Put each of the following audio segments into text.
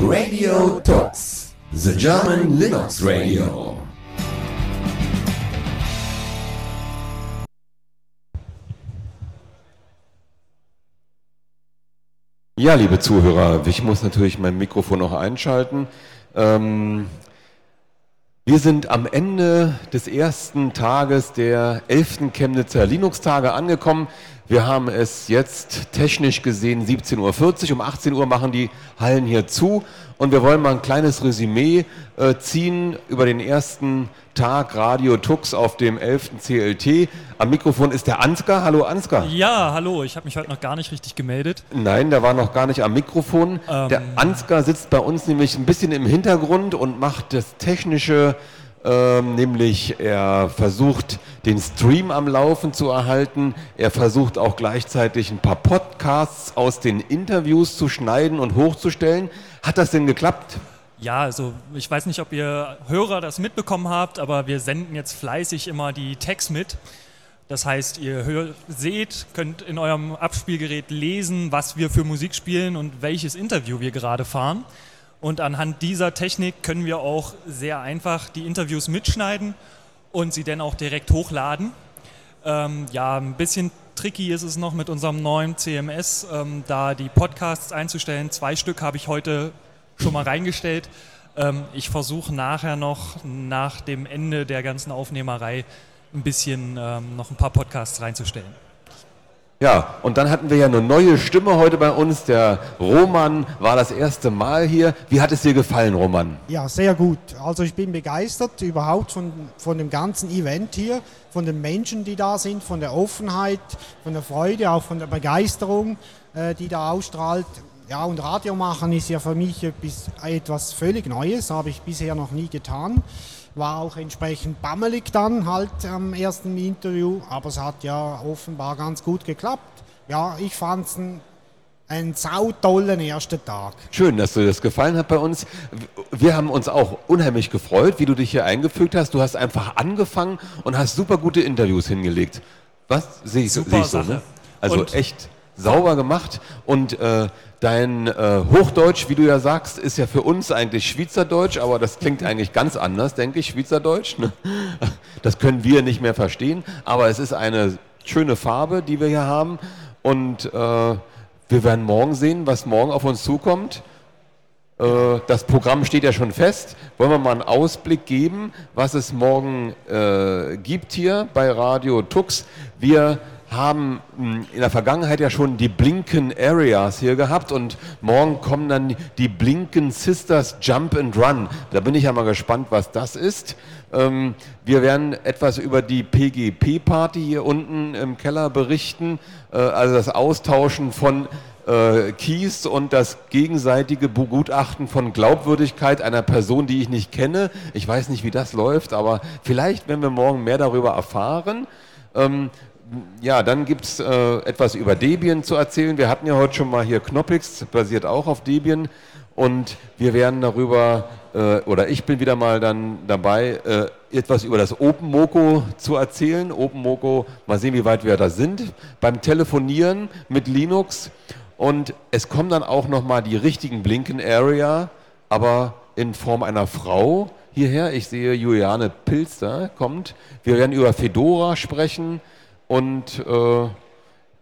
Radio Talks, the German Linux Radio. Ja, liebe Zuhörer, ich muss natürlich mein Mikrofon noch einschalten. Ähm, wir sind am Ende des ersten Tages der 11. Chemnitzer Linux-Tage angekommen. Wir haben es jetzt technisch gesehen 17.40 Uhr. Um 18 Uhr machen die Hallen hier zu. Und wir wollen mal ein kleines Resümee äh, ziehen über den ersten Tag Radio Tux auf dem 11. CLT. Am Mikrofon ist der Ansgar. Hallo Ansgar. Ja, hallo. Ich habe mich heute noch gar nicht richtig gemeldet. Nein, der war noch gar nicht am Mikrofon. Ähm. der Ansgar sitzt bei uns nämlich ein bisschen im Hintergrund und macht das technische ähm, nämlich er versucht, den Stream am Laufen zu erhalten. Er versucht auch gleichzeitig ein paar Podcasts aus den Interviews zu schneiden und hochzustellen. Hat das denn geklappt? Ja, also ich weiß nicht, ob ihr Hörer das mitbekommen habt, aber wir senden jetzt fleißig immer die Tags mit. Das heißt, ihr hör, seht, könnt in eurem Abspielgerät lesen, was wir für Musik spielen und welches Interview wir gerade fahren. Und anhand dieser Technik können wir auch sehr einfach die Interviews mitschneiden und sie dann auch direkt hochladen. Ähm, ja, ein bisschen tricky ist es noch mit unserem neuen CMS, ähm, da die Podcasts einzustellen. Zwei Stück habe ich heute schon mal reingestellt. Ähm, ich versuche nachher noch nach dem Ende der ganzen Aufnehmerei ein bisschen ähm, noch ein paar Podcasts reinzustellen. Ja, und dann hatten wir ja eine neue Stimme heute bei uns. Der Roman war das erste Mal hier. Wie hat es dir gefallen, Roman? Ja, sehr gut. Also ich bin begeistert überhaupt von, von dem ganzen Event hier, von den Menschen, die da sind, von der Offenheit, von der Freude, auch von der Begeisterung, äh, die da ausstrahlt. Ja, und Radio machen ist ja für mich etwas, etwas völlig Neues, habe ich bisher noch nie getan. War auch entsprechend bammelig dann halt am ersten Interview, aber es hat ja offenbar ganz gut geklappt. Ja, ich fand es ein, einen sautollen ersten Tag. Schön, dass dir das gefallen hat bei uns. Wir haben uns auch unheimlich gefreut, wie du dich hier eingefügt hast. Du hast einfach angefangen und hast super gute Interviews hingelegt. Was? Sehe ich, Super sehe ich so, ne? Also Und- echt sauber gemacht und äh, dein äh, Hochdeutsch, wie du ja sagst, ist ja für uns eigentlich Schweizerdeutsch, aber das klingt eigentlich ganz anders, denke ich, Schweizerdeutsch. Ne? Das können wir nicht mehr verstehen, aber es ist eine schöne Farbe, die wir hier haben und äh, wir werden morgen sehen, was morgen auf uns zukommt. Äh, Das Programm steht ja schon fest. Wollen wir mal einen Ausblick geben, was es morgen äh, gibt hier bei Radio Tux? Wir haben mh, in der Vergangenheit ja schon die Blinken Areas hier gehabt und morgen kommen dann die Blinken Sisters Jump and Run. Da bin ich ja mal gespannt, was das ist. Ähm, wir werden etwas über die PGP-Party hier unten im Keller berichten, äh, also das Austauschen von äh, Keys und das gegenseitige Begutachten von Glaubwürdigkeit einer Person, die ich nicht kenne. Ich weiß nicht, wie das läuft, aber vielleicht, wenn wir morgen mehr darüber erfahren. Ähm, ja, dann gibt es äh, etwas über Debian zu erzählen. Wir hatten ja heute schon mal hier Knoppix, basiert auch auf Debian. Und wir werden darüber, äh, oder ich bin wieder mal dann dabei, äh, etwas über das OpenMoko zu erzählen. OpenMoko, mal sehen, wie weit wir da sind. Beim Telefonieren mit Linux. Und es kommen dann auch nochmal die richtigen Blinken Area, aber in Form einer Frau hierher. Ich sehe Juliane Pilster kommt. Wir werden über Fedora sprechen und äh,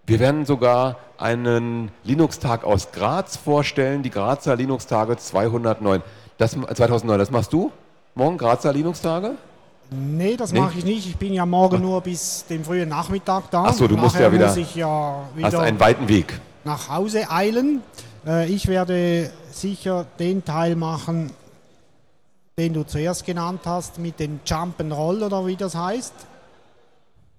wir werden sogar einen Linux-Tag aus Graz vorstellen, die Grazer Linux-Tage 209. Das, 2009, das machst du? Morgen Grazer Linux-Tage? Nee, das Nee? mache ich nicht. Ich bin ja morgen nur bis dem frühen Nachmittag da. Ach so, du musst ja wieder- muss ich ja Hast wieder einen weiten Weg. nach Hause eilen. Äh, ich werde sicher den Teil machen, den du zuerst genannt hast, mit dem Jump'n'Roll oder wie das heißt.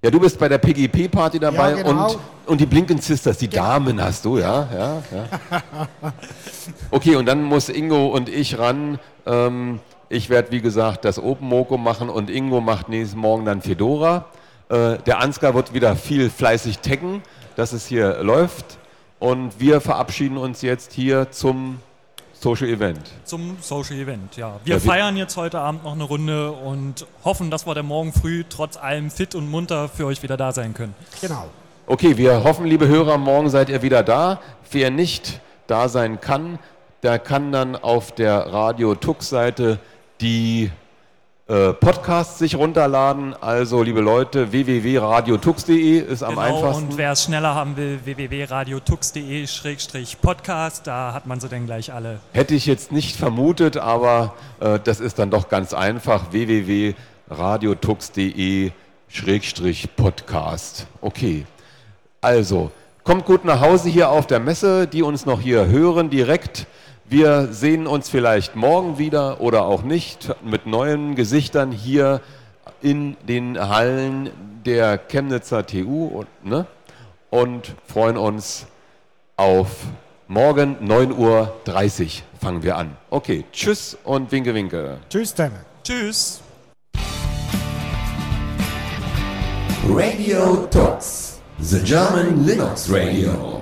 Ja, du bist bei der PGP-Party dabei Ja, genau. und, und die Blinken Sisters, die Genau. Damen hast du, ja, ja, ja. Okay, und dann muss Ingo und ich ran. Ähm, ich werde, wie gesagt, das Open Moko machen und Ingo macht nächsten Morgen dann Fedora. Äh, der Ansgar wird wieder viel fleißig taggen, dass es hier läuft. Und wir verabschieden uns jetzt hier zum Social Event. Zum Social Event, ja. Wir Ja, feiern jetzt heute Abend noch eine Runde und hoffen, dass wir dann morgen früh trotz allem fit und munter für euch wieder da sein können. Genau. Okay, wir hoffen, liebe Hörer, morgen seid ihr wieder da. Wer nicht da sein kann, der kann dann auf der Radio Tux-Seite die äh, Podcasts sich runterladen. Also, liebe Leute, www.radiotux.de ist am genau, einfachsten. und wer es schneller haben will, www.radiotux.de-podcast, da hat man sie dann gleich alle. Hätte ich jetzt nicht vermutet, aber äh, das ist dann doch ganz einfach. www.radiotux.de-podcast. Okay. Also, kommt gut nach Hause hier auf der Messe, die uns noch hier hören direkt. Wir sehen uns vielleicht morgen wieder oder auch nicht mit neuen Gesichtern hier in den Hallen der Chemnitzer TU und, ne? und freuen uns auf morgen 9.30 Uhr fangen wir an. Okay, tschüss und winke, winke. Tschüss zusammen. Tschüss! Radio Talks, the German Linux Radio.